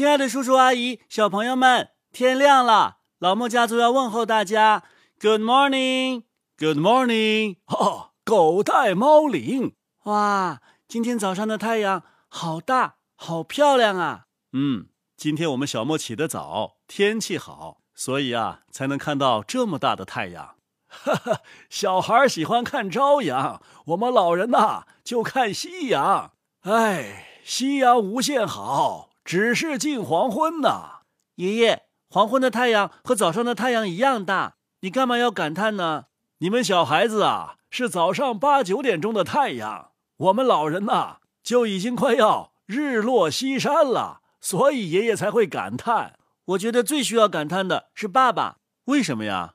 亲爱的叔叔阿姨、小朋友们，天亮了，老莫家族要问候大家，Good morning，Good morning，哈，狗带猫领，哇，今天早上的太阳好大，好漂亮啊！嗯，今天我们小莫起得早，天气好，所以啊，才能看到这么大的太阳。哈哈，小孩喜欢看朝阳，我们老人呐就看夕阳。哎，夕阳无限好，只是近黄昏呐。爷爷，黄昏的太阳和早上的太阳一样大，你干嘛要感叹呢？你们小孩子啊，是早上八九点钟的太阳，我们老人呐就已经快要日落西山了，所以爷爷才会感叹。我觉得最需要感叹的是爸爸，为什么呀？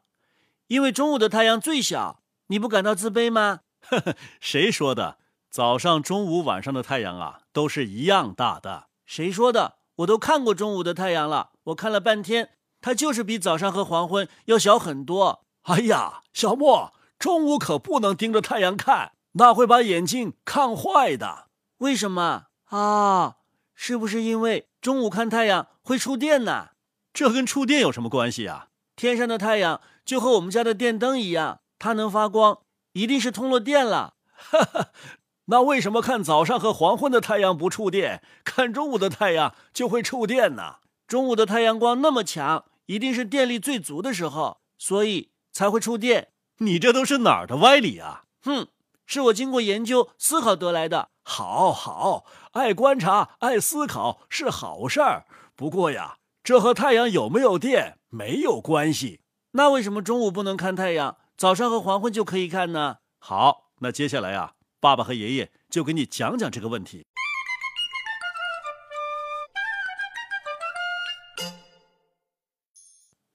因为中午的太阳最小，你不感到自卑吗？呵呵，谁说的？早上、中午、晚上的太阳啊，都是一样大的。谁说的？我都看过中午的太阳了，我看了半天，它就是比早上和黄昏要小很多。哎呀，小莫，中午可不能盯着太阳看，那会把眼睛看坏的。为什么啊？是不是因为中午看太阳会触电呢？这跟触电有什么关系啊？天上的太阳。就和我们家的电灯一样，它能发光，一定是通了电了。哈哈，那为什么看早上和黄昏的太阳不触电，看中午的太阳就会触电呢？中午的太阳光那么强，一定是电力最足的时候，所以才会触电。你这都是哪儿的歪理啊？哼，是我经过研究思考得来的。好好，爱观察、爱思考是好事儿。不过呀，这和太阳有没有电没有关系。那为什么中午不能看太阳，早上和黄昏就可以看呢？好，那接下来啊，爸爸和爷爷就给你讲讲这个问题。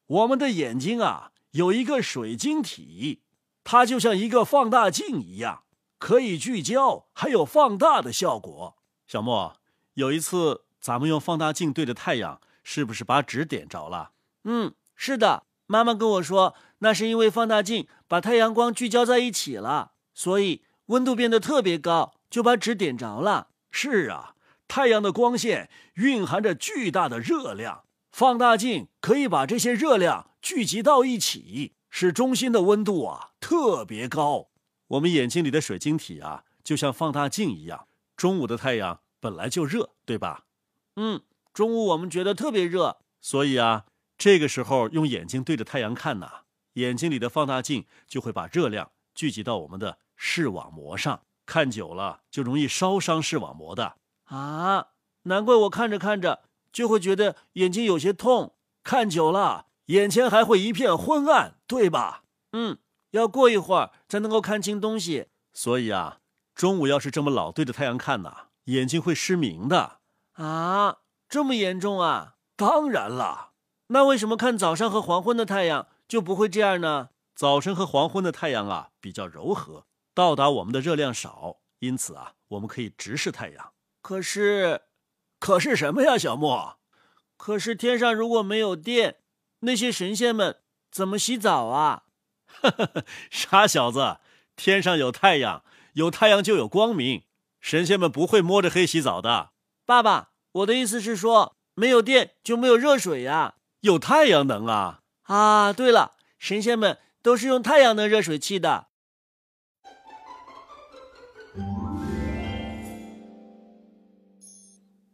我们的眼睛啊，有一个水晶体，它就像一个放大镜一样，可以聚焦，还有放大的效果。小莫，有一次咱们用放大镜对着太阳，是不是把纸点着了？嗯，是的。妈妈跟我说，那是因为放大镜把太阳光聚焦在一起了，所以温度变得特别高，就把纸点着了。是啊，太阳的光线蕴含着巨大的热量，放大镜可以把这些热量聚集到一起，使中心的温度啊特别高。我们眼睛里的水晶体啊，就像放大镜一样。中午的太阳本来就热，对吧？嗯，中午我们觉得特别热，所以啊。这个时候用眼睛对着太阳看呐，眼睛里的放大镜就会把热量聚集到我们的视网膜上，看久了就容易烧伤视网膜的啊！难怪我看着看着就会觉得眼睛有些痛，看久了眼前还会一片昏暗，对吧？嗯，要过一会儿才能够看清东西。所以啊，中午要是这么老对着太阳看呐，眼睛会失明的啊！这么严重啊？当然了。那为什么看早上和黄昏的太阳就不会这样呢？早晨和黄昏的太阳啊比较柔和，到达我们的热量少，因此啊我们可以直视太阳。可是，可是什么呀，小莫？可是天上如果没有电，那些神仙们怎么洗澡啊？傻小子，天上有太阳，有太阳就有光明，神仙们不会摸着黑洗澡的。爸爸，我的意思是说，没有电就没有热水呀。有太阳能啊！啊，对了，神仙们都是用太阳能热水器的。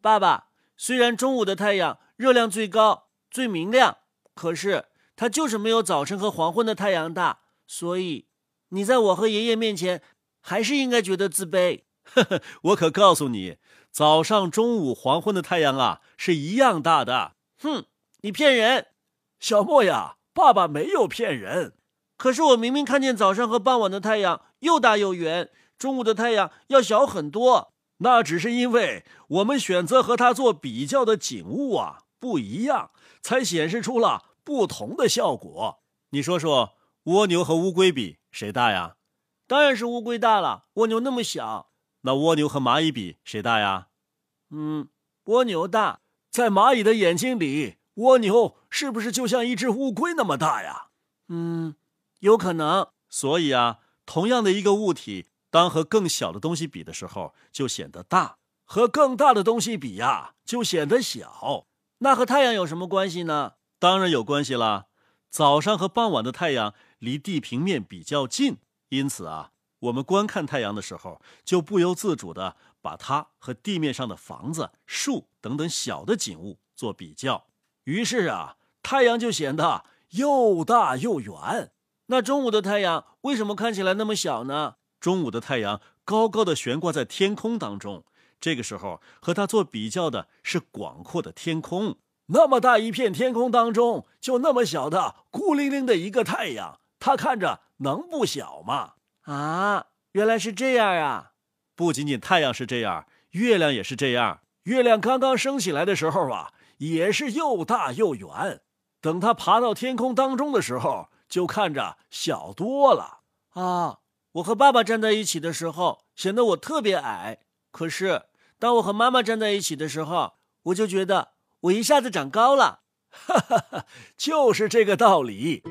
爸爸，虽然中午的太阳热量最高、最明亮，可是它就是没有早晨和黄昏的太阳大，所以你在我和爷爷面前还是应该觉得自卑。呵呵，我可告诉你，早上、中午、黄昏的太阳啊，是一样大的。哼。你骗人，小莫呀！爸爸没有骗人。可是我明明看见早上和傍晚的太阳又大又圆，中午的太阳要小很多。那只是因为我们选择和它做比较的景物啊不一样，才显示出了不同的效果。你说说，蜗牛和乌龟比谁大呀？当然是乌龟大了，蜗牛那么小。那蜗牛和蚂蚁比谁大呀？嗯，蜗牛大。在蚂蚁的眼睛里。蜗牛是不是就像一只乌龟那么大呀？嗯，有可能。所以啊，同样的一个物体，当和更小的东西比的时候，就显得大；和更大的东西比呀，就显得小。那和太阳有什么关系呢？当然有关系啦。早上和傍晚的太阳离地平面比较近，因此啊，我们观看太阳的时候，就不由自主的把它和地面上的房子、树等等小的景物做比较。于是啊，太阳就显得又大又圆。那中午的太阳为什么看起来那么小呢？中午的太阳高高的悬挂在天空当中，这个时候和它做比较的是广阔的天空。那么大一片天空当中，就那么小的孤零零的一个太阳，它看着能不小吗？啊，原来是这样啊！不仅仅太阳是这样，月亮也是这样。月亮刚刚升起来的时候啊，也是又大又圆。等它爬到天空当中的时候，就看着小多了啊！我和爸爸站在一起的时候，显得我特别矮。可是当我和妈妈站在一起的时候，我就觉得我一下子长高了。哈哈哈，就是这个道理。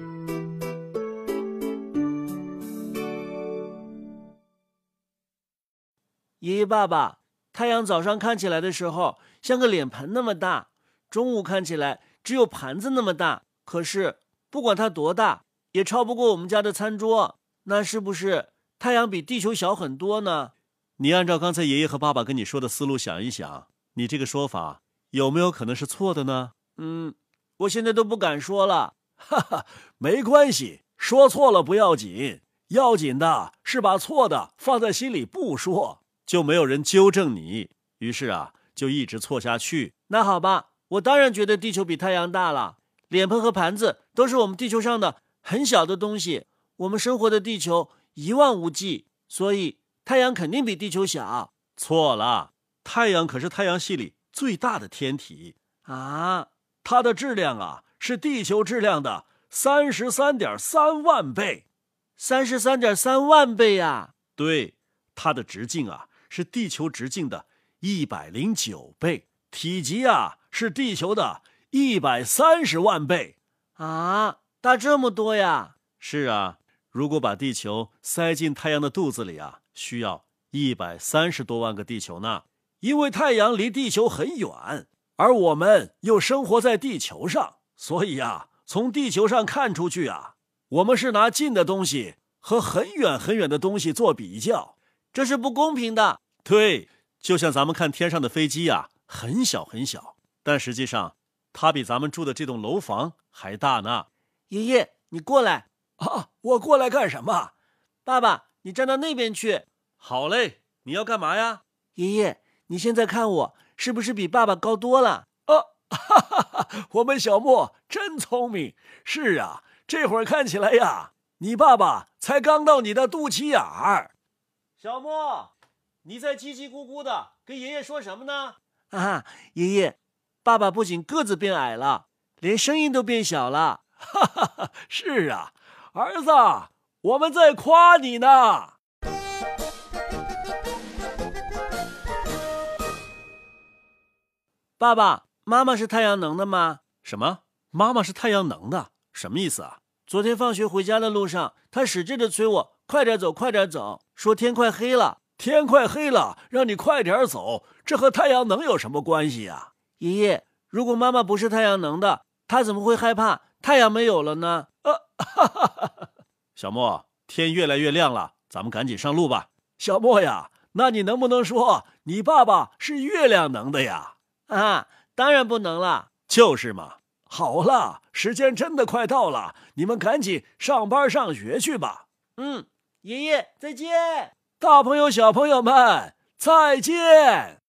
爷爷、爸爸，太阳早上看起来的时候像个脸盆那么大，中午看起来只有盘子那么大。可是不管它多大，也超不过我们家的餐桌，那是不是太阳比地球小很多呢？你按照刚才爷爷和爸爸跟你说的思路想一想，你这个说法有没有可能是错的呢？嗯，我现在都不敢说了。哈哈，没关系，说错了不要紧，要紧的是把错的放在心里不说，就没有人纠正你。于是啊，就一直错下去。那好吧，我当然觉得地球比太阳大了。脸盆和盘子都是我们地球上的很小的东西。我们生活的地球一望无际，所以太阳肯定比地球小。错了，太阳可是太阳系里最大的天体啊！它的质量啊是地球质量的三十三点三万倍，三十三点三万倍呀！对，它的直径啊是地球直径的一百零九倍，体积啊是地球的。一百三十万倍啊，大这么多呀！是啊，如果把地球塞进太阳的肚子里啊，需要一百三十多万个地球呢。因为太阳离地球很远，而我们又生活在地球上，所以呀，从地球上看出去啊，我们是拿近的东西和很远很远的东西做比较，这是不公平的。对，就像咱们看天上的飞机呀，很小很小，但实际上。它比咱们住的这栋楼房还大呢，爷爷，你过来啊！我过来干什么？爸爸，你站到那边去。好嘞，你要干嘛呀？爷爷，你现在看我是不是比爸爸高多了？啊，哈哈哈！我们小莫真聪明。是啊，这会儿看起来呀，你爸爸才刚到你的肚脐眼儿。小莫，你在叽叽咕咕的跟爷爷说什么呢？啊，爷爷。爸爸不仅个子变矮了，连声音都变小了。哈哈哈！是啊，儿子，我们在夸你呢。爸爸妈妈是太阳能的吗？什么？妈妈是太阳能的？什么意思啊？昨天放学回家的路上，他使劲的催我快点走，快点走，说天快黑了。天快黑了，让你快点走，这和太阳能有什么关系呀？爷爷，如果妈妈不是太阳能的，她怎么会害怕太阳没有了呢？哈哈！小莫，天越来越亮了，咱们赶紧上路吧。小莫呀，那你能不能说你爸爸是月亮能的呀？啊，当然不能了。就是嘛。好了，时间真的快到了，你们赶紧上班上学去吧。嗯，爷爷再见，大朋友小朋友们再见。